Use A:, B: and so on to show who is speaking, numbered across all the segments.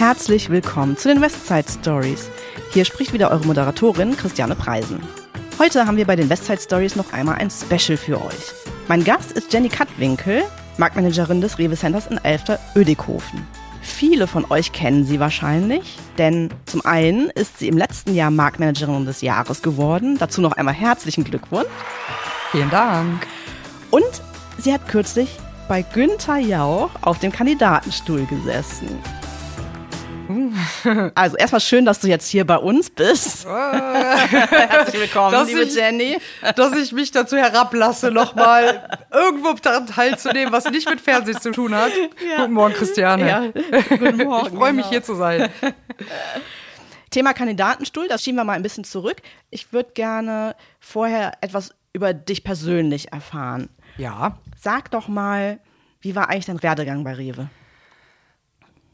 A: Herzlich willkommen zu den Westside Stories. Hier spricht wieder eure Moderatorin Christiane Preisen. Heute haben wir bei den Westside Stories noch einmal ein Special für euch. Mein Gast ist Jenny Kattwinkel, Marktmanagerin des Rewe Centers in Elfter Ödikhofen. Viele von euch kennen sie wahrscheinlich, denn zum einen ist sie im letzten Jahr Marktmanagerin des Jahres geworden. Dazu noch einmal herzlichen Glückwunsch.
B: Vielen Dank.
A: Und sie hat kürzlich bei Günther Jauch auf dem Kandidatenstuhl gesessen. Also erstmal schön, dass du jetzt hier bei uns bist. Herzlich willkommen,
B: Dass
A: liebe
B: ich-
A: Jenny.
B: Dass ich mich dazu herablasse, nochmal irgendwo daran teilzunehmen, was nicht mit Fernsehen zu tun hat. Guten Morgen, Christiane.
A: Ja, guten Morgen.
B: Ich freue mich
A: genau.
B: hier zu sein.
A: Thema Kandidatenstuhl, das schieben wir mal ein bisschen zurück. Ich würde gerne vorher etwas über dich persönlich erfahren.
B: Ja.
A: Sag doch mal, wie war eigentlich dein Werdegang bei Rewe?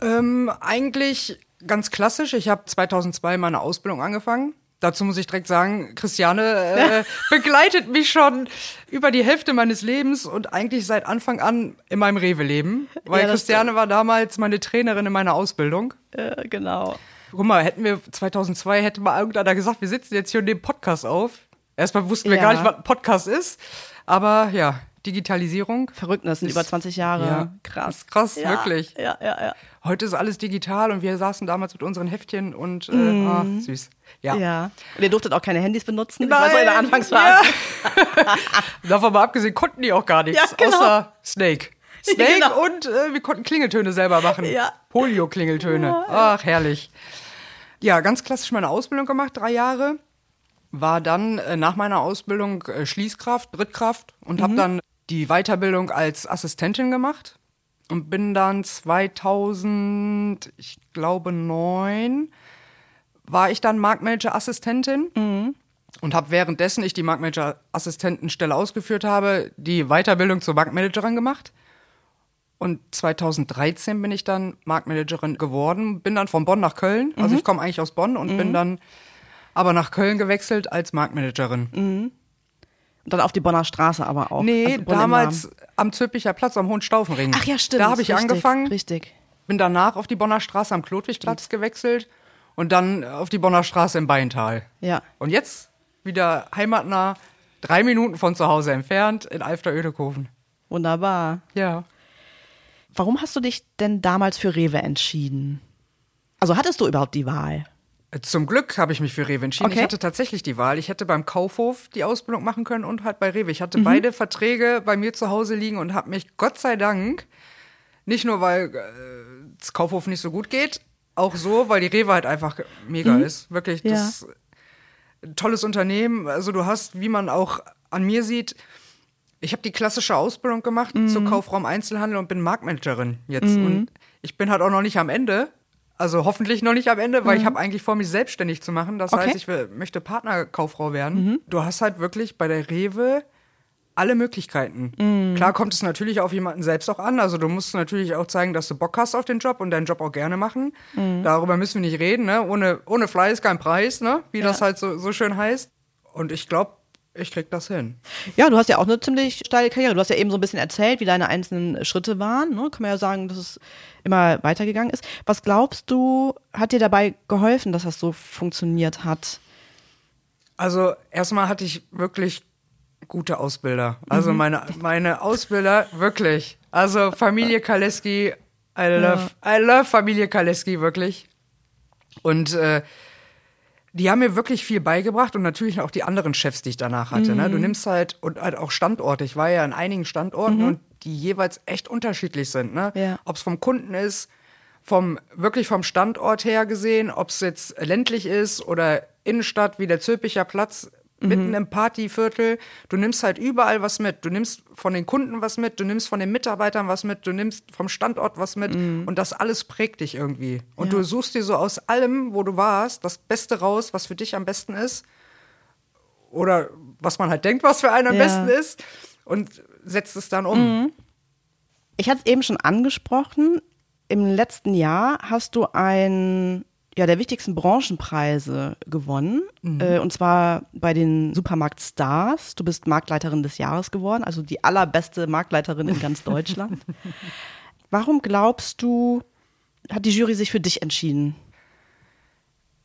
B: Ähm, eigentlich ganz klassisch. Ich habe 2002 meine Ausbildung angefangen. Dazu muss ich direkt sagen, Christiane äh, begleitet mich schon über die Hälfte meines Lebens und eigentlich seit Anfang an in meinem Rewe-Leben. Weil
A: Ja,
B: Christiane war damals meine Trainerin in meiner Ausbildung.
A: Äh, genau.
B: Guck mal, hätten wir 2002, hätte mal irgendeiner gesagt, wir sitzen jetzt hier und nehmen Podcast auf. Erstmal wussten wir
A: Ja.
B: gar nicht, was ein Podcast ist. Aber ja, Digitalisierung.
A: Verrückt, das sind über 20 Jahre.
B: Ja,
A: Krass.
B: ist krass,
A: ja,
B: wirklich.
A: Ja, ja, ja.
B: Heute ist alles digital und wir saßen damals mit unseren Heftchen und äh, ah, süß. Ja.
A: Ja. Und ihr durftet auch keine Handys benutzen? Das war so in der
B: Nein,
A: Anfangsphase.
B: Davon mal abgesehen konnten die auch gar nichts,
A: Ja, genau.
B: außer Snake. Snake
A: Genau.
B: und äh, wir konnten Klingeltöne selber machen.
A: Ja.
B: Polio-Klingeltöne. Ach, herrlich. Ja, ganz klassisch meine Ausbildung gemacht, drei Jahre. War dann äh, nach meiner Ausbildung äh, Schließkraft, Drittkraft und
A: Mhm.
B: habe dann die Weiterbildung als Assistentin gemacht und bin dann 2000, ich glaube neun, war ich dann Marktmanager-Assistentin
A: Mhm.
B: und habe währenddessen ich die Marktmanager-Assistentenstelle ausgeführt habe, die Weiterbildung zur Marktmanagerin gemacht. Und 2013 bin ich dann Marktmanagerin geworden, bin dann von Bonn nach Köln. Also
A: Mhm.
B: ich komme eigentlich aus Bonn und bin dann aber nach Köln gewechselt als Marktmanagerin.
A: Dann auf die Bonner Straße aber auch.
B: Nee,
A: Also
B: damals am Zülpicher Platz am Hohenstaufenring.
A: Ach ja, stimmt.
B: Da habe ich
A: richtig,
B: angefangen,
A: Richtig.
B: bin danach auf die Bonner Straße am Klotwigplatz gewechselt und dann auf die Bonner Straße im Beintal.
A: Ja.
B: Und jetzt wieder heimatnah, drei Minuten von zu Hause entfernt in Alfter-Ödekoven.
A: Wunderbar.
B: Ja.
A: Warum hast du dich denn damals für Rewe entschieden? Also hattest du überhaupt die Wahl?
B: Zum Glück habe ich mich für Rewe entschieden.
A: Okay.
B: Ich hatte tatsächlich die Wahl. Ich hätte beim Kaufhof die Ausbildung machen können und halt bei Rewe. Ich
A: Mhm.
B: hatte beide Verträge bei mir zu Hause liegen und habe mich Gott sei Dank, nicht nur weil äh, das Kaufhof nicht so gut geht, auch so, weil die Rewe halt einfach mega ist. Wirklich,
A: Mhm. Ja.
B: das ist ein tolles Unternehmen. Also du hast, wie man auch an mir sieht, ich habe die klassische Ausbildung gemacht
A: Mhm.
B: zur Kaufraum Einzelhandel und bin Marktmanagerin jetzt. Und ich bin halt auch noch nicht am Ende. Also hoffentlich noch nicht am Ende, weil ich habe eigentlich vor, mich selbstständig zu machen. Das
A: Mhm. Okay. Mhm.
B: heißt, ich will, möchte Partnerkauffrau werden. Du hast halt wirklich bei der Rewe alle Möglichkeiten.
A: Mhm.
B: Klar kommt es natürlich auf jemanden selbst auch an. Also du musst natürlich auch zeigen, dass du Bock hast auf den Job und deinen Job auch gerne machen.
A: Mhm.
B: Darüber müssen wir nicht reden. Ne? Ohne, ohne Fleiß kein Preis, ne? wie das halt so, so schön heißt. Und ich glaube, ich krieg das hin.
A: Ja, du hast ja auch eine ziemlich steile Karriere. Du hast ja eben so ein bisschen erzählt, wie deine einzelnen Schritte waren. Ne? Kann man ja sagen, dass es immer weitergegangen ist. Was glaubst du, hat dir dabei geholfen, dass das so funktioniert hat?
B: Also erstmal hatte ich wirklich gute Ausbilder. Also
A: Mhm.
B: meine, meine Ausbilder, wirklich. Also Familie Kaleski, I love, I love Familie Kaleski, wirklich. Und äh, die haben mir wirklich viel beigebracht und natürlich auch die anderen Chefs, die ich danach hatte. Ne?
A: Mhm.
B: Du nimmst halt, und halt auch Standorte. Ich war ja an einigen Standorten und die jeweils echt unterschiedlich sind. Ne?
A: Mhm. Ja.
B: Ob es vom Kunden ist, vom wirklich vom Standort her gesehen, ob es jetzt ländlich ist oder Innenstadt wie der Zülpicher Platz mitten im Partyviertel. Du nimmst halt überall was mit. Du nimmst von den Kunden was mit, du nimmst von den Mitarbeitern was mit, du nimmst vom Standort was mit und das alles prägt dich irgendwie. Und
A: Ja.
B: du suchst dir so aus allem, wo du warst, das Beste raus, was für dich am besten ist. Oder was man halt denkt, was für einen am
A: Ja.
B: besten ist. Und setzt es dann um.
A: Ich hatte es eben schon angesprochen. Im letzten Jahr hast du ein ja, der wichtigsten Branchenpreise gewonnen. Äh, und zwar bei den Supermarkt Stars. Du bist Marktleiterin des Jahres geworden, also die allerbeste Marktleiterin in ganz Deutschland. Warum glaubst du, hat die Jury sich für dich entschieden?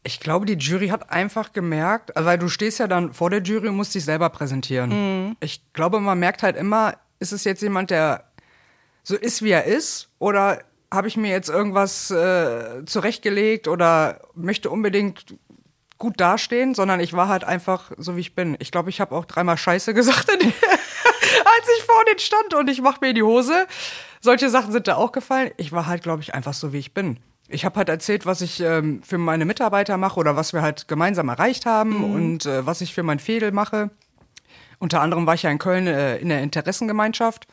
B: Ich glaube, die Jury hat einfach gemerkt, also weil du stehst ja dann vor der Jury und musst dich selber präsentieren.
A: Mhm.
B: Ich glaube, man merkt halt immer, ist es jetzt jemand, der so ist, wie er ist, oder habe ich mir jetzt irgendwas äh, zurechtgelegt oder möchte unbedingt gut dastehen, sondern ich war halt einfach so, wie ich bin. Ich glaube, ich habe auch dreimal Scheiße gesagt, als ich vor denen stand und ich mache mir die Hose. Solche Sachen sind da auch gefallen. Ich war halt, glaube ich, einfach so, wie ich bin. Ich habe halt erzählt, was ich ähm, für meine Mitarbeiter mache oder was wir halt gemeinsam erreicht haben und äh, was ich für mein Fädel mache. Unter anderem war ich ja in Köln äh, in der Interessengemeinschaft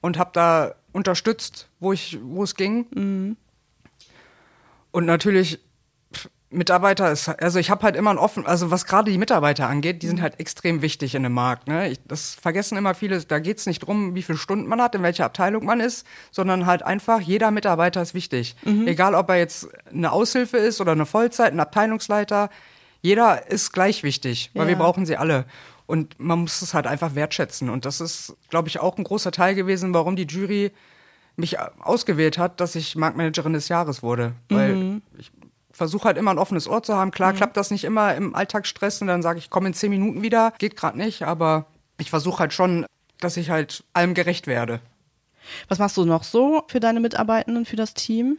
B: und habe da unterstützt, wo ich, wo es ging. Und natürlich Mitarbeiter ist, also ich habe halt immer ein offen, also was gerade die Mitarbeiter angeht, die sind halt extrem wichtig in dem Markt. Ne? Ich, das vergessen immer viele. Da geht es nicht drum, wie viele Stunden man hat, in welcher Abteilung man ist, sondern halt einfach jeder Mitarbeiter ist wichtig. Egal, ob er jetzt eine Aushilfe ist oder eine Vollzeit, ein Abteilungsleiter, jeder ist gleich wichtig, weil
A: Ja.
B: wir brauchen sie alle. Und man muss es halt einfach wertschätzen. Und das ist, glaube ich, auch ein großer Teil gewesen, warum die Jury mich ausgewählt hat, dass ich Marktmanagerin des Jahres wurde. Weil ich versuche halt immer ein offenes Ohr zu haben. Klar klappt das nicht immer im Alltagsstress und dann sage ich, komm in zehn Minuten wieder. Geht gerade nicht, aber ich versuche halt schon, dass ich halt allem gerecht werde.
A: Was machst du noch so für deine Mitarbeitenden, für das Team?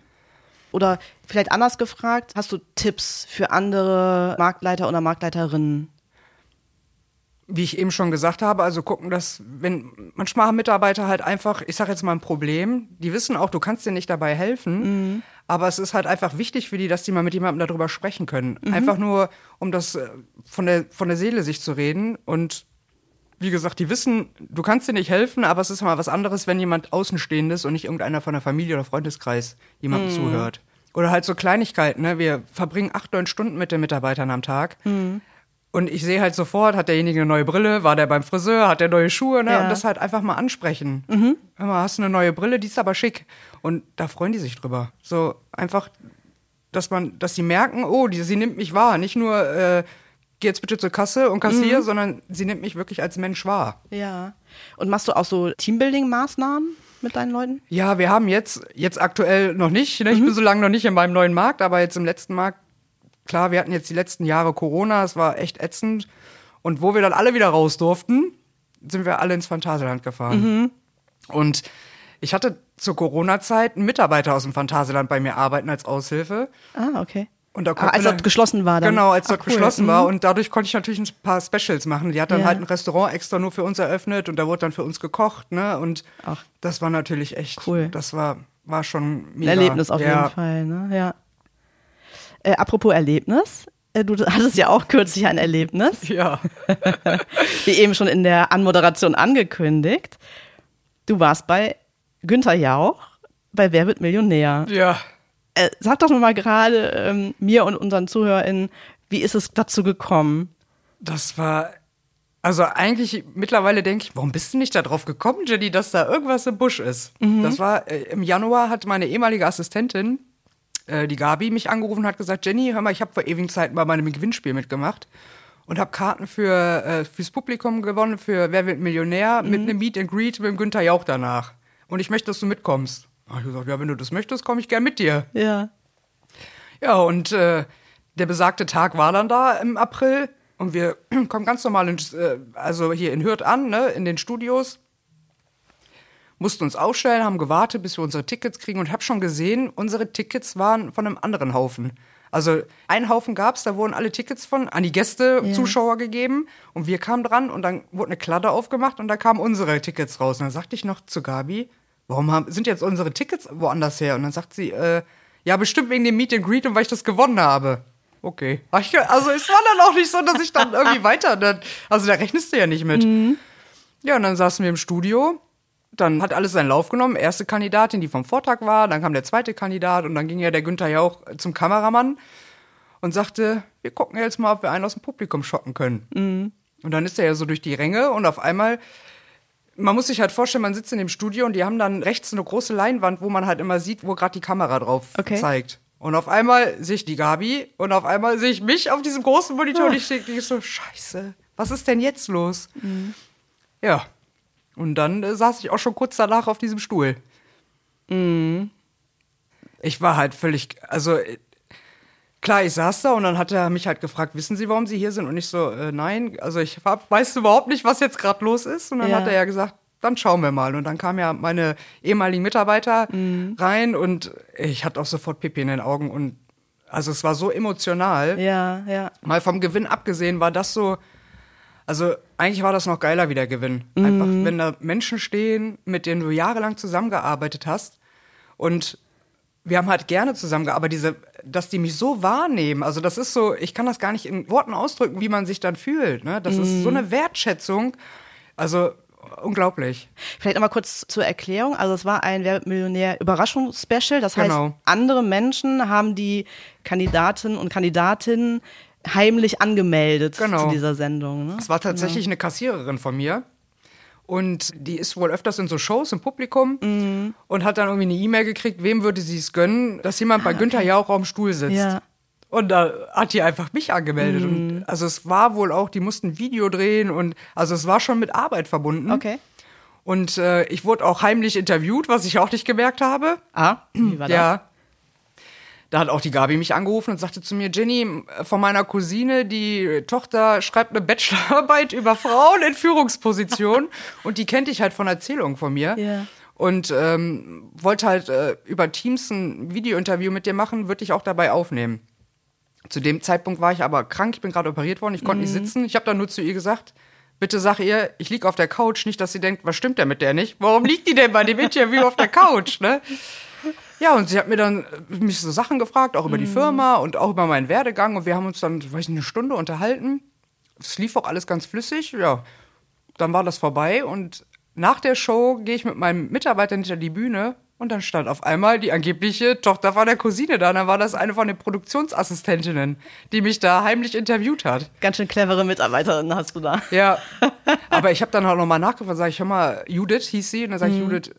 A: Oder vielleicht anders gefragt, hast du Tipps für andere Marktleiter oder Marktleiterinnen?
B: Wie ich eben schon gesagt habe, also gucken, dass, wenn, manchmal haben Mitarbeiter halt einfach, ich sage jetzt mal ein Problem, die wissen auch, du kannst dir nicht dabei helfen, aber es ist halt einfach wichtig für die, dass die mal mit jemandem darüber sprechen können. Einfach nur, um das äh, von der, von der Seele sich zu reden und wie gesagt, die wissen, du kannst dir nicht helfen, aber es ist mal was anderes, wenn jemand Außenstehendes und nicht irgendeiner von der Familie oder Freundeskreis jemandem zuhört. Oder halt so Kleinigkeiten, ne? Wir verbringen acht, neun Stunden mit den Mitarbeitern am Tag. Und ich sehe halt sofort, hat derjenige eine neue Brille, war der beim Friseur, hat der neue Schuhe, ne?
A: Ja.
B: Und das halt einfach mal ansprechen. Hör mal, hast du eine neue Brille, die ist aber schick. Und da freuen die sich drüber. So einfach, dass man, dass sie merken, oh, die, sie nimmt mich wahr. Nicht nur, äh, geh jetzt bitte zur Kasse und kassier, sondern sie nimmt mich wirklich als Mensch wahr.
A: Ja. Und machst du auch so Teambuilding-Maßnahmen mit deinen Leuten?
B: Ja, wir haben jetzt, jetzt aktuell noch nicht, ne? ich bin so lange noch nicht in meinem neuen Markt, aber jetzt im letzten Markt, klar, wir hatten jetzt die letzten Jahre Corona, es war echt ätzend. Und wo wir dann alle wieder raus durften, sind wir alle ins Phantasialand gefahren. Und ich hatte zur Corona-Zeit einen Mitarbeiter aus dem Phantasialand bei mir arbeiten als Aushilfe.
A: Ah, okay.
B: Und da
A: Ah, als das geschlossen war dann.
B: Genau, als
A: ah,
B: das
A: cool.
B: geschlossen
A: Mhm.
B: war. Und dadurch konnte ich natürlich ein paar Specials machen. Die hat dann
A: Ja.
B: halt ein Restaurant extra nur für uns eröffnet und da wurde dann für uns gekocht. Ne? Und
A: Ach.
B: das war natürlich echt
A: Cool.
B: Das war, war schon
A: Ein
B: mega.
A: Erlebnis auf
B: ja.
A: jeden Fall, ne? Ja. Äh, apropos Erlebnis. Äh, Du hattest ja auch kürzlich ein Erlebnis,
B: Ja.
A: wie eben schon in der Anmoderation angekündigt. Du warst bei Günther Jauch bei Wer wird Millionär?
B: Ja.
A: Äh, sag doch mal gerade ähm, mir und unseren ZuhörerInnen, wie ist es dazu gekommen?
B: Das war. Also eigentlich mittlerweile denke ich, warum bist du nicht darauf gekommen, Jenny, dass da irgendwas im Busch ist? Das war äh, im Januar hat meine ehemalige Assistentin, äh, die Gabi, mich angerufen und hat gesagt, Jenny, hör mal, ich habe vor ewigen Zeiten bei meinem Gewinnspiel mitgemacht und habe Karten für äh, fürs Publikum gewonnen für Wer wird Millionär mit einem Meet and Greet mit dem Günther Jauch danach. Und ich möchte, dass du mitkommst. Hab ich gesagt, ja, wenn du das möchtest, komme ich gern mit dir.
A: Ja.
B: Ja, und äh, der besagte Tag war dann da im April und wir kommen ganz normal in, äh, also hier in Hürth an, ne, in den Studios. Mussten uns aufstellen, haben gewartet, bis wir unsere Tickets kriegen und hab schon gesehen, unsere Tickets waren von einem anderen Haufen. Also einen Haufen gab's, da wurden alle Tickets von an die Gäste,
A: Ja.
B: Zuschauer gegeben und wir kamen dran und dann wurde eine Kladde aufgemacht und da kamen unsere Tickets raus. Und dann sagte ich noch zu Gabi, warum haben, sind jetzt unsere Tickets woanders her? Und dann sagt sie, äh, ja, bestimmt wegen dem Meet and Greet und weil ich das gewonnen habe. Okay. Also es war dann auch nicht so, dass ich dann irgendwie weiter, dann, also da rechnest du ja nicht mit. Ja, und dann saßen wir im Studio. Dann hat alles seinen Lauf genommen. Erste Kandidatin, die vom Vortrag war, dann kam der zweite Kandidat und dann ging ja der Günther Jauch zum Kameramann und sagte, wir gucken jetzt mal, ob wir einen aus dem Publikum schocken können. Und dann ist er ja so durch die Ränge und auf einmal, man muss sich halt vorstellen, man sitzt in dem Studio und die haben dann rechts eine große Leinwand, wo man halt immer sieht, wo gerade die Kamera drauf
A: Okay.
B: zeigt. Und auf einmal sehe ich die Gabi und auf einmal sehe ich mich auf diesem großen Monitor und ich denke so, scheiße, was ist denn jetzt los? Ja. Und dann äh, saß ich auch schon kurz danach auf diesem Stuhl. Ich war halt völlig, also klar, ich saß da und dann hat er mich halt gefragt, wissen Sie, warum Sie hier sind? Und ich so, äh, nein, also ich hab, weiß überhaupt nicht, was jetzt gerade los ist. Und dann
A: Ja.
B: hat er ja gesagt, dann schauen wir mal. Und dann kamen ja meine ehemaligen Mitarbeiter
A: Mhm.
B: rein und ich hatte auch sofort Pipi in den Augen und also es war so emotional.
A: Ja, ja.
B: Mal vom Gewinn abgesehen war das so, also eigentlich war das noch geiler wie der Gewinn. Einfach,
A: Mhm.
B: wenn da Menschen stehen, mit denen du jahrelang zusammengearbeitet hast und wir haben halt gerne zusammengearbeitet, diese, dass die mich so wahrnehmen. Also das ist so, ich kann das gar nicht in Worten ausdrücken, wie man sich dann fühlt. Ne? Das ist
A: Mhm.
B: so eine Wertschätzung. Also unglaublich.
A: Vielleicht nochmal kurz zur Erklärung. Also es war ein Wer Millionär Überraschungsspecial. Das heißt,
B: Genau.
A: andere Menschen haben die Kandidaten und Kandidatinnen heimlich angemeldet
B: Genau.
A: zu dieser Sendung. Ne?
B: Es war tatsächlich eine Kassiererin von mir. Und die ist wohl öfters in so Shows im Publikum
A: Mhm.
B: und hat dann irgendwie eine E-Mail gekriegt, wem würde sie es gönnen, dass jemand bei Günther Jauch am Stuhl sitzt.
A: Ah, Ja.
B: Und da hat die einfach mich angemeldet.
A: Mhm.
B: Und also es war wohl auch, die mussten ein Video drehen und also es war schon mit Arbeit verbunden.
A: Okay.
B: Und äh, ich wurde auch heimlich interviewt, was ich auch nicht gemerkt habe.
A: Ah, wie war das?
B: Ja. Da hat auch die Gabi mich angerufen und sagte zu mir, Jenny, von meiner Cousine, die Tochter schreibt eine Bachelorarbeit über Frauen in Führungspositionen und die kennt dich halt von Erzählungen von mir.
A: Ja.
B: Und ähm, wollte halt äh, über Teams ein Videointerview mit dir machen, würde ich auch dabei aufnehmen. Zu dem Zeitpunkt war ich aber krank, ich bin gerade operiert worden, ich konnte nicht sitzen. Ich habe dann nur zu ihr gesagt, bitte sag ihr, ich lieg auf der Couch, nicht, dass sie denkt, was stimmt denn mit der nicht? Warum liegt die denn bei dem Interview auf der Couch, ne? Ja, und sie hat mir dann äh, mich so Sachen gefragt, auch über die Firma und auch über meinen Werdegang. Und wir haben uns dann, weiß ich, eine Stunde unterhalten. Es lief auch alles ganz flüssig. Ja, dann war das vorbei. Und nach der Show gehe ich mit meinem Mitarbeiter hinter die Bühne. Und dann stand auf einmal die angebliche Tochter von der Cousine da. Und dann war das eine von den Produktionsassistentinnen, die mich da heimlich interviewt hat.
A: Ganz schön clevere Mitarbeiterin hast du da.
B: Ja, aber ich habe dann auch nochmal nachgefragt, sag ich, hör mal, Judith hieß sie, und dann sage ich, Judith,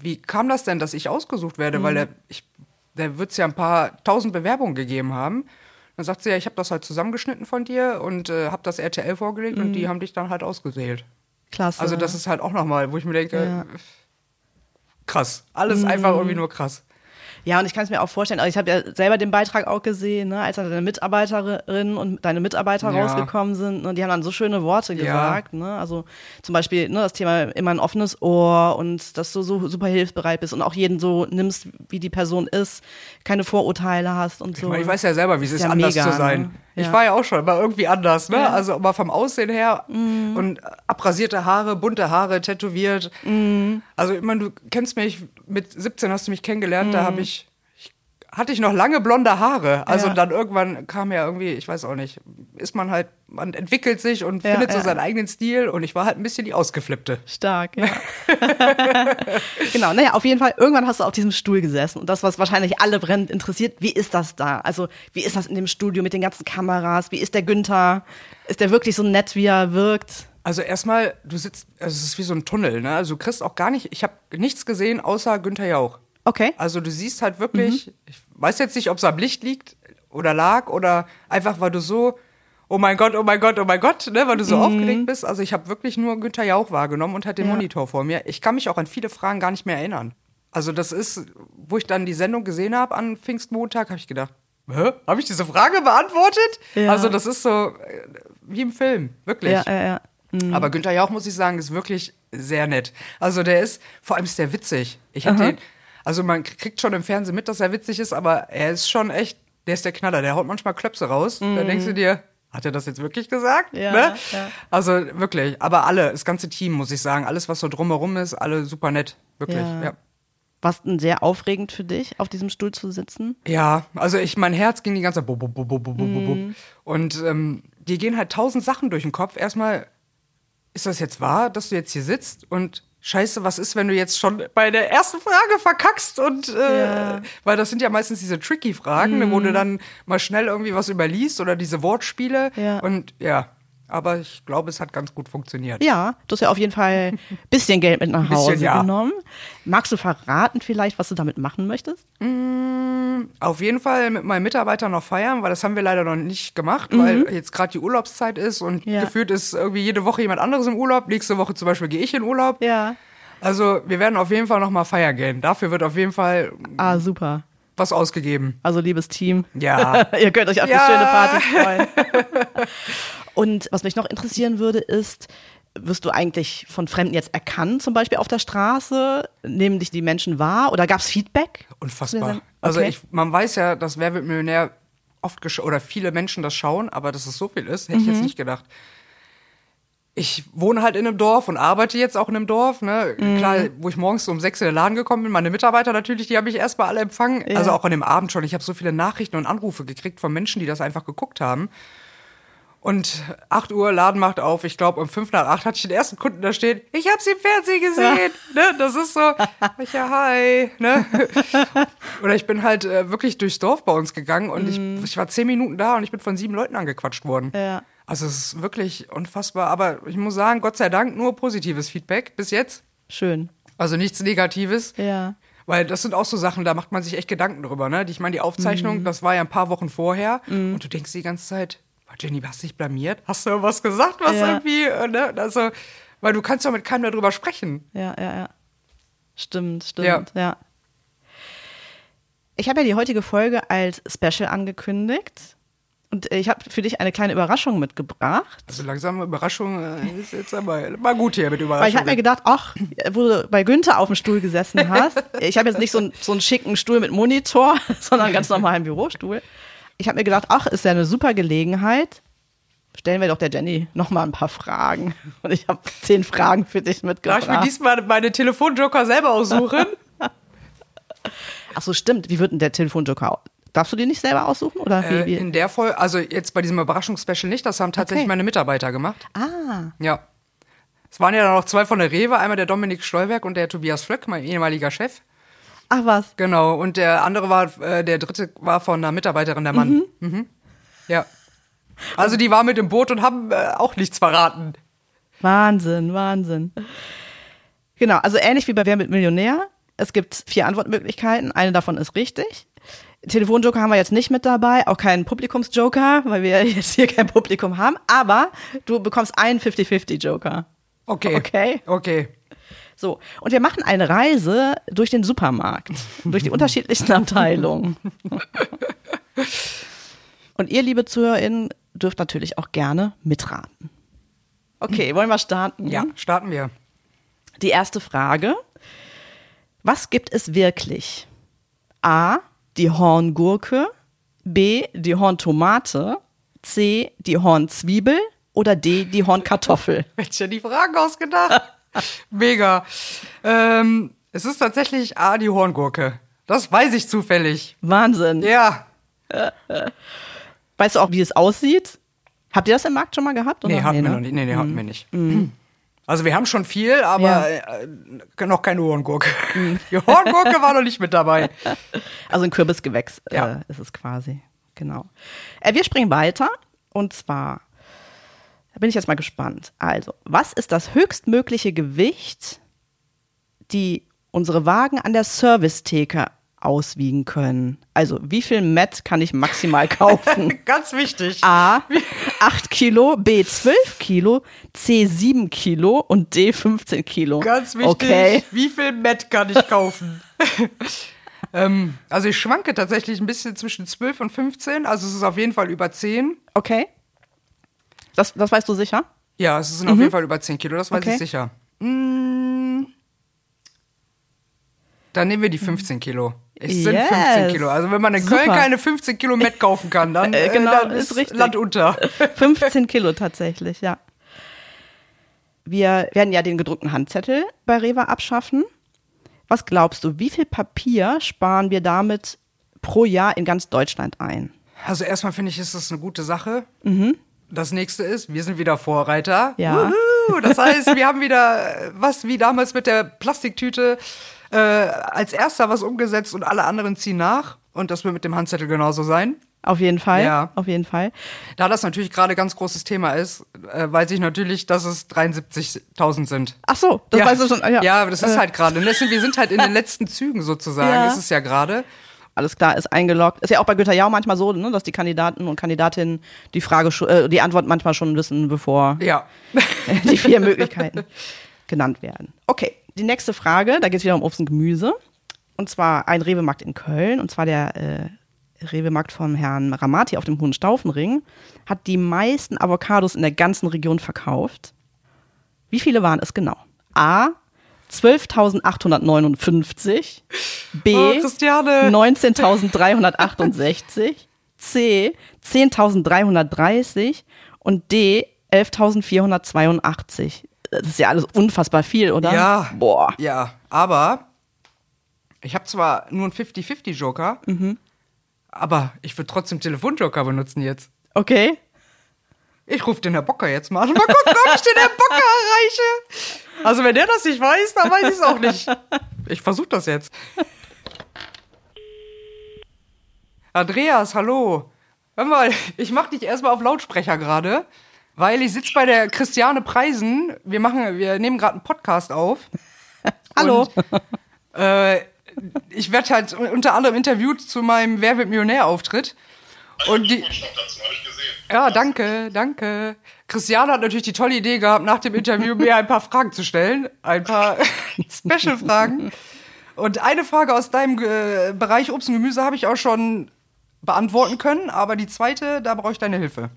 B: wie kam das denn, dass ich ausgesucht werde? Weil der, ich, der wird es ja ein paar tausend Bewerbungen gegeben haben. Dann sagt sie, ja, ich habe das halt zusammengeschnitten von dir und äh, habe das RTL vorgelegt und die haben dich dann halt ausgewählt.
A: Klasse.
B: Also das ist halt auch nochmal, wo ich mir denke,
A: Ja.
B: krass, alles einfach irgendwie nur krass.
A: Ja, und ich kann es mir auch vorstellen, also ich habe ja selber den Beitrag auch gesehen, ne, als da deine Mitarbeiterin und deine Mitarbeiter
B: Ja.
A: rausgekommen sind, ne, die haben dann so schöne Worte
B: Ja.
A: gesagt, ne, also zum Beispiel ne, das Thema immer ein offenes Ohr und dass du so super hilfsbereit bist und auch jeden so nimmst, wie die Person ist, keine Vorurteile hast und so.
B: Ich, meine, ich weiß ja selber, wie es ist,
A: ja
B: anders
A: mega,
B: zu sein.
A: ne?
B: Ich war ja auch schon, aber irgendwie anders, ne?
A: Mhm.
B: Also aber vom Aussehen her und abrasierte Haare, bunte Haare, tätowiert.
A: Mhm.
B: Also ich meine, du kennst mich, mit 17 hast du mich kennengelernt, da
A: Mhm.
B: habe ich, ich, hatte ich noch lange blonde Haare. Also
A: Ja.
B: dann irgendwann kam ja irgendwie, ich weiß auch nicht, ist man halt, man entwickelt sich und
A: Ja,
B: findet so
A: ja.
B: seinen eigenen Stil und ich war halt ein bisschen die Ausgeflippte.
A: Stark, ja. genau, naja, auf jeden Fall, irgendwann hast du auf diesem Stuhl gesessen und das, was wahrscheinlich alle brennend interessiert, wie ist das da? Also, wie ist das in dem Studio mit den ganzen Kameras? Wie ist der Günther? Ist der wirklich so nett, wie er wirkt?
B: Also erstmal, du sitzt, also es ist wie so ein Tunnel, ne? Also du kriegst auch gar nicht, ich habe nichts gesehen außer Günther Jauch.
A: Okay.
B: Also du siehst halt wirklich, ich weiß jetzt nicht, ob es am Licht liegt oder lag oder einfach, weil du so, oh mein Gott, oh mein Gott, oh mein Gott, ne, weil du so aufgeregt bist. Also ich habe wirklich nur Günther Jauch wahrgenommen und halt den
A: Ja.
B: Monitor vor mir. Ich kann mich auch an viele Fragen gar nicht mehr erinnern. Also das ist, wo ich dann die Sendung gesehen habe an Pfingstmontag, habe ich gedacht, hä, habe ich diese Frage beantwortet?
A: Ja.
B: Also das ist so äh, wie im Film, wirklich.
A: Ja, ja, ja.
B: Aber Günther Jauch, muss ich sagen, ist wirklich sehr nett. Also der ist, vor allem ist der witzig. Ich hab den, also man kriegt schon im Fernsehen mit, dass er witzig ist, aber er ist schon echt, der ist der Knaller. Der haut manchmal Klöpse raus. Da denkst du dir, hat er das jetzt wirklich gesagt?
A: Ja,
B: ne?
A: ja.
B: Also wirklich, aber alle, das ganze Team, muss ich sagen, alles, was so drumherum ist, alle super nett. Wirklich,
A: Ja.
B: ja.
A: War es denn sehr aufregend für dich, auf diesem Stuhl zu sitzen?
B: Ja, also ich, mein Herz ging die ganze Zeit. Bub, bub, bub, bub, bub, bub, bub. Und ähm, dir gehen halt tausend Sachen durch den Kopf. Erstmal, ist das jetzt wahr, dass du jetzt hier sitzt? Und scheiße, was ist, wenn du jetzt schon bei der ersten Frage verkackst? Und äh,
A: Ja.
B: weil das sind ja meistens diese tricky Fragen, ne, wo du dann mal schnell irgendwie was überliest oder diese Wortspiele.
A: Ja.
B: Und ja, aber ich glaube, es hat ganz gut funktioniert.
A: Ja, du hast ja auf jeden Fall ein bisschen Geld mit nach
B: Bisschen,
A: Hause
B: ja.
A: genommen. Magst du verraten vielleicht, was du damit machen möchtest?
B: Auf jeden Fall mit meinen Mitarbeitern noch feiern, weil das haben wir leider noch nicht gemacht, weil jetzt gerade die Urlaubszeit ist und
A: Mhm. Ja.
B: gefühlt ist irgendwie jede Woche jemand anderes im Urlaub. Nächste Woche zum Beispiel gehe ich in Urlaub.
A: Ja.
B: Also wir werden auf jeden Fall noch mal feiern gehen. Dafür wird auf jeden Fall
A: Ah, super.
B: was ausgegeben.
A: Also liebes Team.
B: Ja.
A: Ihr könnt euch auf
B: Ja.
A: eine schöne Party freuen. Und was mich noch interessieren würde, ist, wirst du eigentlich von Fremden jetzt erkannt, zum Beispiel auf der Straße? Nehmen dich die Menschen wahr oder gab es Feedback?
B: Unfassbar.
A: Okay.
B: Also ich, man weiß ja, dass Wer wird Millionär oft oder viele Menschen das schauen, aber dass es so viel ist, hätte ich
A: Mhm.
B: jetzt nicht gedacht. Ich wohne halt in einem Dorf und arbeite jetzt auch in einem Dorf. Ne?
A: Mhm.
B: Klar, wo ich morgens um sechs in den Laden gekommen bin, meine Mitarbeiter natürlich, die habe ich erstmal alle empfangen.
A: Ja.
B: Also auch an dem Abend schon. Ich habe so viele Nachrichten und Anrufe gekriegt von Menschen, die das einfach geguckt haben. Und 8 Uhr, Laden macht auf. Ich glaube, um 5 nach 8 hatte ich den ersten Kunden da stehen. Ich habe sie im Fernsehen gesehen. Ne? Das ist so, ich ja, hi. Ne? Oder ich bin halt äh, wirklich durchs Dorf bei uns gegangen und ich, ich war 10 Minuten da und ich bin von sieben Leuten angequatscht worden.
A: Ja.
B: Also es ist wirklich unfassbar. Aber ich muss sagen, Gott sei Dank nur positives Feedback bis jetzt.
A: Schön.
B: Also nichts Negatives.
A: Ja.
B: Weil das sind auch so Sachen, da macht man sich echt Gedanken drüber, ne? Ich meine, die
A: Mhm.
B: Aufzeichnung, das war ja ein paar Wochen vorher und du denkst die ganze Zeit, "Oh, Jenny, hast du dich blamiert? Hast du was gesagt, was
A: Ja.
B: irgendwie, äh, ne? Also, weil du kannst ja mit keinem darüber sprechen.
A: Ja, ja, ja. Stimmt, stimmt, ja. Ich habe ja die heutige Folge als Special angekündigt. Und ich habe für dich eine kleine Überraschung mitgebracht.
B: Also langsam Überraschung äh, ist jetzt aber mal gut hier mit Überraschung.
A: Weil ich habe mir gedacht, ach, wo du bei Günther auf dem Stuhl gesessen hast, ich habe jetzt nicht so, einen- so einen schicken Stuhl mit Monitor, sondern einen ganz normalen Bürostuhl. Ich habe mir gedacht, ach, ist ja eine super Gelegenheit. Stellen wir doch der Jenny noch mal ein paar Fragen. Und ich habe zehn Fragen für dich
B: Darf ich mir
A: mitgebracht.
B: diesmal meine Telefonjoker selber aussuchen?
A: Ach so, stimmt. Wie wird denn der Telefonjoker? Darfst du die nicht selber aussuchen? Oder wie?
B: äh,
A: wie?
B: in der Folge, also jetzt bei diesem Überraschungsspecial nicht, das haben tatsächlich
A: Okay.
B: meine Mitarbeiter gemacht.
A: ah,
B: Ja. Es waren ja dann noch zwei von der Rewe, einmal der Dominik Stolberg und der Tobias Flöck, mein ehemaliger Chef.
A: Ach was.
B: Genau, und der andere war, äh, der dritte war von einer Mitarbeiterin, der Mann. Mhm. Ja. Also die war mit im Boot und haben äh, auch nichts verraten.
A: Wahnsinn, Wahnsinn. Genau, also ähnlich wie bei Wer mit Millionär. Es gibt vier Antwortmöglichkeiten. Eine davon ist richtig. Telefonjoker haben wir jetzt nicht mit dabei, auch keinen Publikumsjoker, weil wir jetzt hier kein Publikum haben. Aber du bekommst einen 50-50-Joker.
B: Okay.
A: Okay.
B: Okay.
A: So, und wir machen eine Reise durch den Supermarkt, durch die unterschiedlichsten Abteilungen. Und ihr, liebe ZuhörerInnen, dürft natürlich auch gerne mitraten. Okay, wollen wir starten?
B: Ja, starten wir.
A: Die erste Frage. Was gibt es wirklich? A. Die Horngurke. B. Die Horntomate. C. Die Hornzwiebel. Oder D. Die Hornkartoffel.
B: Hätte ja die Fragen ausgedacht. Mega. Ähm, es ist tatsächlich A, die Horngurke. Das weiß ich zufällig.
A: Wahnsinn.
B: Ja.
A: Weißt du auch, wie es aussieht? Habt ihr das im Markt schon mal gehabt? Oder?
B: Nee, hatten wir
A: ne?
B: noch nicht. Nee, nee, hatten wir nicht. Also wir haben schon viel, aber äh, noch keine Horngurke. Die Horngurke war noch nicht mit dabei.
A: Also ein Kürbisgewächs
B: Ja.
A: äh, ist es quasi. Genau. Äh, wir springen weiter. Und zwar, da bin ich jetzt mal gespannt. Also, was ist das höchstmögliche Gewicht, die unsere Wagen an der Servicetheke auswiegen können? Also, wie viel Met kann ich maximal kaufen?
B: Ganz wichtig.
A: A, 8 Kilo, B, 12 Kilo, C, 7 Kilo und D, 15 Kilo.
B: Ganz wichtig.
A: Okay.
B: Wie viel Met kann ich kaufen? ähm, also ich schwanke tatsächlich ein bisschen zwischen 12 und 15. Also es ist auf jeden Fall über 10.
A: Okay. Das, das weißt du sicher?
B: Ja, es sind auf jeden Fall über 10 Kilo, das weiß
A: Okay.
B: ich sicher. Mm. Dann nehmen wir die 15 Kilo. Es sind
A: Yes.
B: 15 Kilo. Also wenn man in
A: Super.
B: Köln keine 15 Kilo Met kaufen kann, dann,
A: Äh, genau,
B: dann
A: ist
B: ist,
A: richtig.
B: Land unter.
A: 15 Kilo tatsächlich, ja. Wir werden ja den gedruckten Handzettel bei Rewe abschaffen. Was glaubst du, wie viel Papier sparen wir damit pro Jahr in ganz Deutschland ein?
B: Also erstmal finde ich, ist das eine gute Sache. Das nächste ist, wir sind wieder Vorreiter.
A: Ja.
B: Wuhu! Das heißt, wir haben wieder was wie damals mit der Plastiktüte äh, als erster was umgesetzt und alle anderen ziehen nach. Und das wird mit dem Handzettel genauso sein.
A: Auf jeden Fall.
B: Ja.
A: Auf jeden Fall.
B: Da das natürlich gerade ganz großes Thema ist, äh, weiß ich natürlich, dass es 73.000 sind.
A: Ach so, das weißt du schon. ah, Ja,
B: ja das ist
A: Äh,
B: halt gerade. ne? Wir sind halt in den letzten Zügen sozusagen.
A: Ja.
B: Ist es ja gerade.
A: Alles klar, ist eingeloggt. Ist ja auch bei Günther Jauch manchmal so, ne, dass die Kandidaten und Kandidatinnen die Frage, äh, die Antwort manchmal schon wissen, bevor
B: Ja.
A: die vier Möglichkeiten genannt werden. Okay, die nächste Frage, da geht es wieder um Obst und Gemüse. Und zwar ein Rewe-Markt in Köln, und zwar der äh, Rewe-Markt vom Herrn Ramati auf dem Hohen Staufenring, hat die meisten Avocados in der ganzen Region verkauft. Wie viele waren es genau? A. 12.859. B.
B: Oh, Christiane.
A: 19.368. C. 10.330. Und D. 11.482. Das ist ja alles unfassbar viel, oder?
B: Ja.
A: Boah.
B: Ja, aber ich habe zwar nur einen 50-50-Joker,
A: Mhm.
B: aber ich würde trotzdem Telefonjoker benutzen jetzt.
A: Okay.
B: Ich rufe den Herr Bocker jetzt mal an. Mal gucken, ob ich den Herr Bocker erreiche. Also wenn der das nicht weiß, dann weiß ich es auch nicht. Ich versuche das jetzt. Andreas, hallo. Hör mal, ich mach dich erstmal auf Lautsprecher gerade, weil ich sitze bei der Christiane Preisen. Wir machen, wir nehmen gerade einen Podcast auf.
A: Hallo.
B: Und, äh, ich werde halt unter anderem interviewt zu meinem Wer wird Millionär-Auftritt. Und die,
C: dazu.
B: Ja, danke, danke. Christiane hat natürlich die tolle Idee gehabt, nach dem Interview mir ein paar Fragen zu stellen. Ein paar Special-Fragen. Und eine Frage aus deinem äh, Bereich Obst und Gemüse habe ich auch schon beantworten können, aber die zweite, da brauche ich deine Hilfe.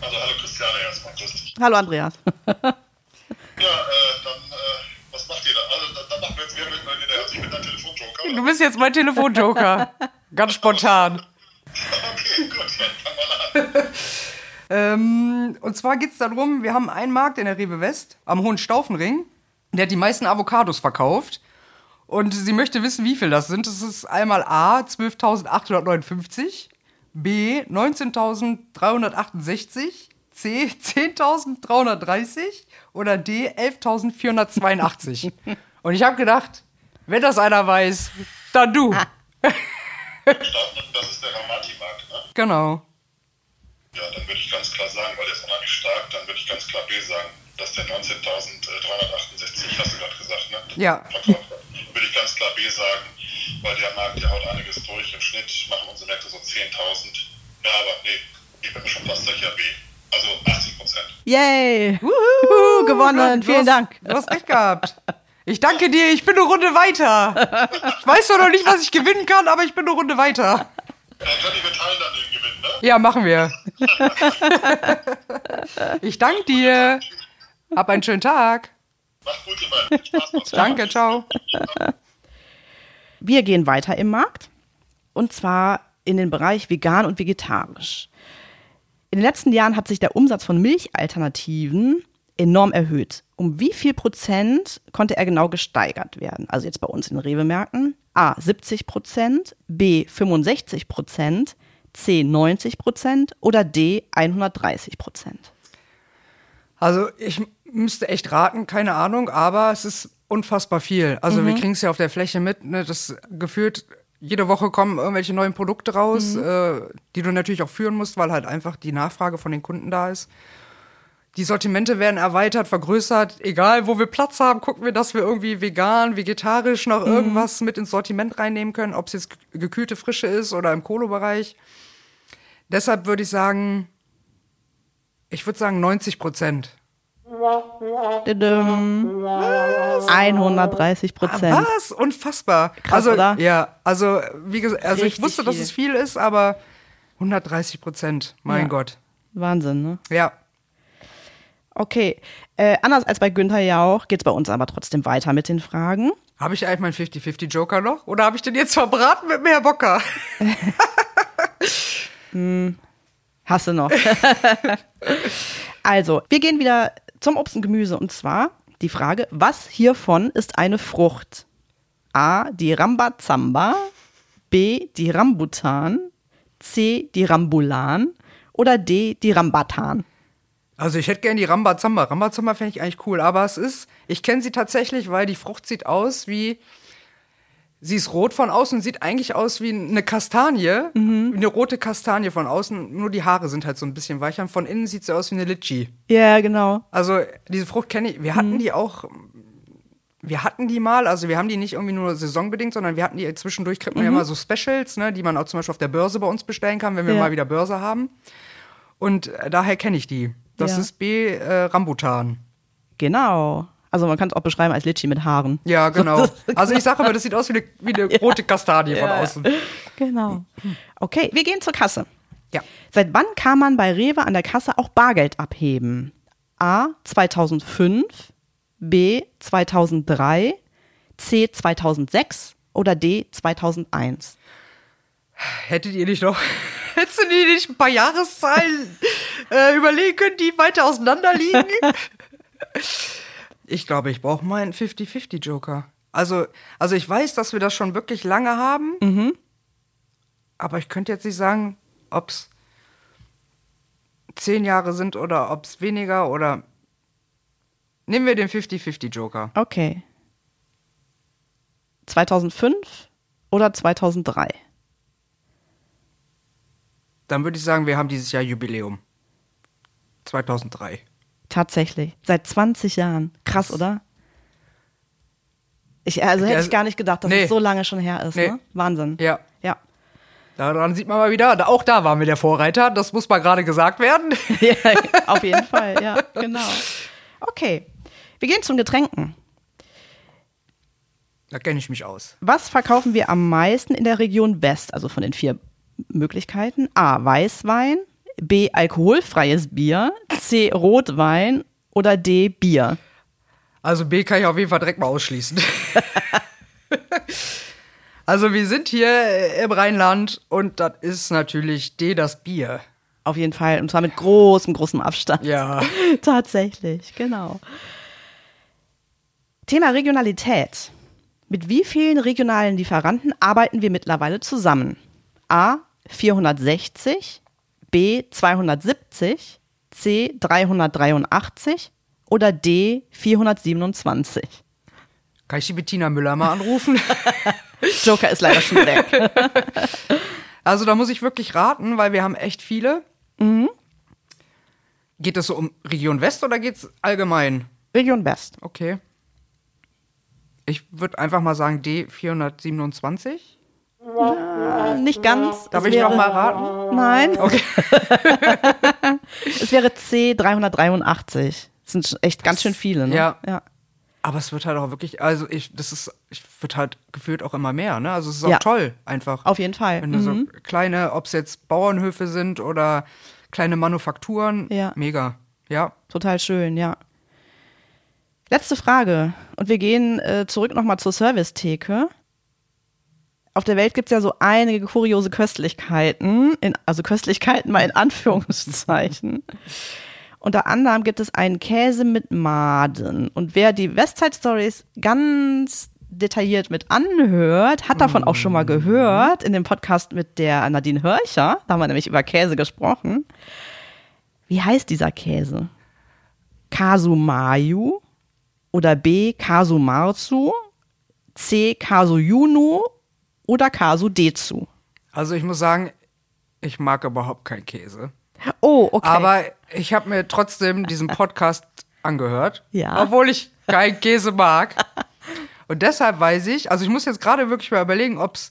C: Also hallo Christiane erstmal, grüß dich.
A: Hallo Andreas.
C: Ja, äh, dann, äh, was macht ihr da? Also dann, dann machen wir jetzt Wer wird Millionär? Also ich bin dein Telefonjoker.
B: Du bist jetzt mein Telefonjoker. Ganz spontan.
C: Okay, gut, dann fang mal an.
B: Ähm, und zwar geht es darum, wir haben einen Markt in der Rewe West am Hohen Staufenring, der hat die meisten Avocados verkauft. Und sie möchte wissen, wie viel das sind. Das ist einmal A, 12.859, B, 19.368, C, 10.330 oder D, 11.482. Und ich habe gedacht, wenn das einer weiß, dann du.
C: Starten, das ist der Ramati-Markt, ne?
B: Genau.
C: Ja, dann würde ich ganz klar sagen, weil der ist unheimlich stark, dann würde ich ganz klar B sagen, dass der 19.368, hast du gerade gesagt, ne?
B: Ja.
C: Würde ich ganz klar B sagen, weil der Markt, der haut einiges durch. Im Schnitt machen unsere Märkte so 10.000. Ja, aber nee, ich bin mir schon fast sicher B. Also 80 Prozent.
A: Yay.
B: Wuhu,
A: gewonnen.
B: Du
A: Vielen
B: hast,
A: Dank.
B: Du hast recht gehabt. Ich danke dir, ich bin eine Runde weiter. Ich weiß zwar noch nicht, was ich gewinnen kann, aber ich bin eine Runde weiter.
C: Dann können wir teilen dann ne?
B: Ja, machen wir. Ich danke dir. Hab einen schönen Tag.
C: Macht gut.
B: Danke, ciao.
A: Wir gehen weiter im Markt und zwar in den Bereich vegan und vegetarisch. In den letzten Jahren hat sich der Umsatz von Milchalternativen enorm erhöht. Um wie viel Prozent konnte er genau gesteigert werden? Also jetzt bei uns in Rewe-Märkten. A 70 Prozent, B 65 Prozent, C 90 Prozent oder D 130 Prozent.
B: Also ich müsste echt raten, keine Ahnung, aber es ist unfassbar viel. Also wir kriegen es ja auf der Fläche mit, ne, das gefühlt jede Woche kommen irgendwelche neuen Produkte raus, äh, die du natürlich auch führen musst, weil halt einfach die Nachfrage von den Kunden da ist. Die Sortimente werden erweitert, vergrößert. Egal, wo wir Platz haben, gucken wir, dass wir irgendwie vegan, vegetarisch noch irgendwas mit ins Sortiment reinnehmen können, ob es jetzt ge- gekühlte Frische ist oder im Kolo-Bereich. Deshalb würde ich sagen, ich würde sagen 90 Prozent.
A: Didim. 130 Prozent.
B: Ah, Was? Unfassbar.
A: Krass,
B: also,
A: oder?
B: Ja, also, wie gesagt, also ich wusste, dass es viel ist, aber 130 Prozent. Mein
A: Ja.
B: Gott.
A: Wahnsinn, ne?
B: Ja.
A: Okay. Äh, anders als bei Günther Jauch geht es bei uns aber trotzdem weiter mit den Fragen.
B: Habe ich eigentlich meinen 50-50 Joker noch? Oder habe ich den jetzt verbraten mit mehr Bocker?
A: Hast du noch. also, wir gehen wieder zum Obst und Gemüse und zwar die Frage, was hiervon ist eine Frucht? A, die Rambazamba, B, die Rambutan, C, die Rambulan oder D, die Rambatan?
B: Also ich hätte gern die Rambazamba. Rambazamba fände ich eigentlich cool, aber es ist, ich kenne sie tatsächlich, weil die Frucht sieht aus wie, sie ist rot von außen und sieht eigentlich aus wie eine Kastanie, wie eine rote Kastanie von außen, nur die Haare sind halt so ein bisschen weicher und von innen sieht sie aus wie eine Litchi.
A: Ja, genau.
B: Also diese Frucht kenne ich, wir hatten die auch, wir hatten die mal, also wir haben die nicht irgendwie nur saisonbedingt, sondern wir hatten die zwischendurch, kriegt man ja mal so Specials, ne, die man auch zum Beispiel auf der Börse bei uns bestellen kann, wenn wir
A: Ja.
B: mal wieder Börse haben. Und äh, daher kenne ich die. Das
A: Ja.
B: ist B. Äh, Rambutan.
A: Genau. Also man kann es auch beschreiben als Litschi mit Haaren.
B: Ja, genau. Also ich sage immer, das sieht aus wie eine, wie eine rote Kastanie von außen.
A: Genau. Okay, wir gehen zur Kasse.
B: Ja.
A: Seit wann kann man bei Rewe an der Kasse auch Bargeld abheben? A. 2005, B. 2003, C. 2006 oder D. 2001?
B: Hättet ihr nicht noch, hättest du nicht ein paar Jahreszahlen äh, überlegen können, die weiter auseinander liegen? ich glaube, ich brauche mal einen 50-50-Joker. Also, also ich weiß, dass wir das schon wirklich lange haben. Aber ich könnte jetzt nicht sagen, ob es zehn Jahre sind oder ob es weniger oder. Nehmen wir den 50-50-Joker.
A: Okay. 2005 oder 2003?
B: Dann würde ich sagen, wir haben dieses Jahr Jubiläum. 2003.
A: Tatsächlich. Seit 20 Jahren. Krass, oder? Ich, also hätte ich gar nicht gedacht, dass
B: nee.
A: es so lange schon her ist.
B: Nee.
A: Ne? Wahnsinn.
B: Ja.
A: Ja.
B: Daran sieht man mal wieder, auch da waren wir der Vorreiter, das muss mal gerade gesagt werden.
A: ja, auf jeden Fall, ja, genau. Okay, wir gehen zum Getränken.
B: Da kenne ich mich aus.
A: Was verkaufen wir am meisten in der Region West, also von den vier Möglichkeiten? A. Weißwein, B. Alkoholfreies Bier, C. Rotwein oder D. Bier.
B: Also B kann ich auf jeden Fall direkt mal ausschließen. also wir sind hier äh, im Rheinland und das ist natürlich D, das Bier.
A: Auf jeden Fall, und zwar mit großem, großem Abstand.
B: Ja.
A: Tatsächlich, genau. Thema Regionalität. Mit wie vielen regionalen Lieferanten arbeiten wir mittlerweile zusammen? A 460, B 270, C 383 oder D 427?
B: Kann ich die Bettina Müller mal anrufen?
A: Joker ist leider schon weg.
B: also da muss ich wirklich raten, weil wir haben echt viele.
A: Mhm.
B: Geht es so um Region West oder geht es allgemein?
A: Region West.
B: Okay. Ich würde einfach mal sagen D427. Na,
A: nicht ganz.
B: Darf
A: es
B: ich
A: wäre, noch
B: mal raten?
A: Nein.
B: Okay.
A: es wäre C383. Das sind echt ganz schön viele, ne?
B: Ja.
A: ja.
B: Aber es wird halt auch wirklich, also ich, das ist, ich wird halt gefühlt auch immer mehr, ne? Also es ist auch
A: ja.
B: toll, einfach.
A: Auf jeden Fall.
B: Wenn du
A: mhm.
B: so kleine, ob es jetzt Bauernhöfe sind oder kleine Manufakturen,
A: ja.
B: mega. Ja.
A: Total schön, ja. Letzte Frage. Und wir gehen äh, zurück nochmal zur Servicetheke. Auf der Welt gibt es ja so einige kuriose Köstlichkeiten, in, also Köstlichkeiten mal in Anführungszeichen. Unter anderem gibt es einen Käse mit Maden. Und wer die Westside Stories ganz detailliert mit anhört, hat davon auch schon mal gehört in dem Podcast mit der Nadine Hörcher. Da haben wir nämlich über Käse gesprochen. Wie heißt dieser Käse? Kasumayu oder B. Kasumarzu, C. Kasuyunu oder Kasudezu?
B: Also ich muss sagen, ich mag überhaupt keinen Käse.
A: Oh, okay.
B: Aber ich habe mir trotzdem diesen Podcast angehört,
A: Ja.
B: obwohl ich keinen Käse mag. Und deshalb weiß ich, also ich muss jetzt gerade wirklich mal überlegen, ob es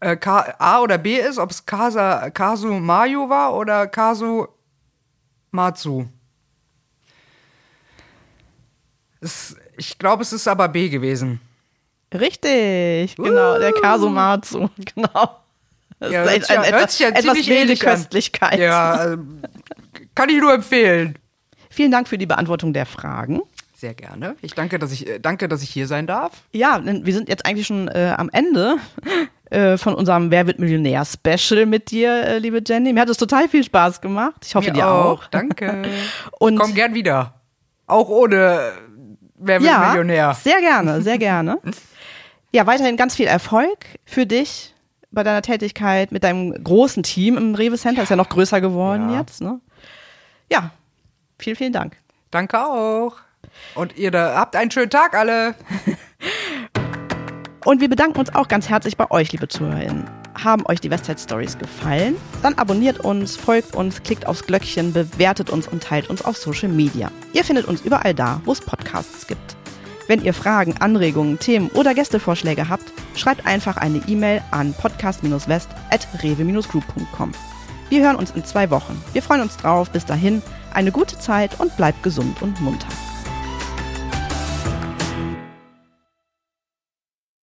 B: äh, A oder B ist, ob es Kasu Mayu war oder Kasu Matsu. Es, ich glaube, es ist aber B gewesen.
A: Richtig, genau, der Kasumatsu, genau. Das
B: Ja,
A: ist
B: ja-
A: ein
B: hört
A: etwas,
B: ja
A: etwas wilde
B: ähnlich an.
A: Köstlichkeit.
B: Ja, ähm, kann ich nur empfehlen.
A: Vielen Dank für die Beantwortung der Fragen.
B: Sehr gerne. Ich danke, dass ich, äh, danke, dass ich hier sein darf.
A: Ja, wir sind jetzt eigentlich schon äh, am Ende äh, von unserem Wer wird Millionär-Special mit dir, äh, liebe Jenny. Mir hat es total viel Spaß gemacht. Ich hoffe,
B: Mir
A: dir auch.
B: Danke.
A: Und
B: Komm gern wieder. Auch ohne äh, Wer wird
A: ja,
B: Millionär.
A: sehr gerne, sehr gerne. Ja, weiterhin ganz viel Erfolg für dich bei deiner Tätigkeit mit deinem großen Team im Rewe Center. Ist ja noch größer geworden
B: Ja.
A: jetzt. Ne? Ja, vielen, vielen Dank.
B: Danke auch. Und ihr da, habt einen schönen Tag alle.
A: Und wir bedanken uns auch ganz herzlich bei euch, liebe ZuhörerInnen. Haben euch die Westside Stories gefallen? Dann abonniert uns, folgt uns, klickt aufs Glöckchen, bewertet uns und teilt uns auf Social Media. Ihr findet uns überall da, wo es Podcasts gibt. Wenn ihr Fragen, Anregungen, Themen oder Gästevorschläge habt, schreibt einfach eine E-Mail an podcast-west.rewe-group.com. Wir hören uns in zwei Wochen. Wir freuen uns drauf. Bis dahin, eine gute Zeit und bleibt gesund und munter.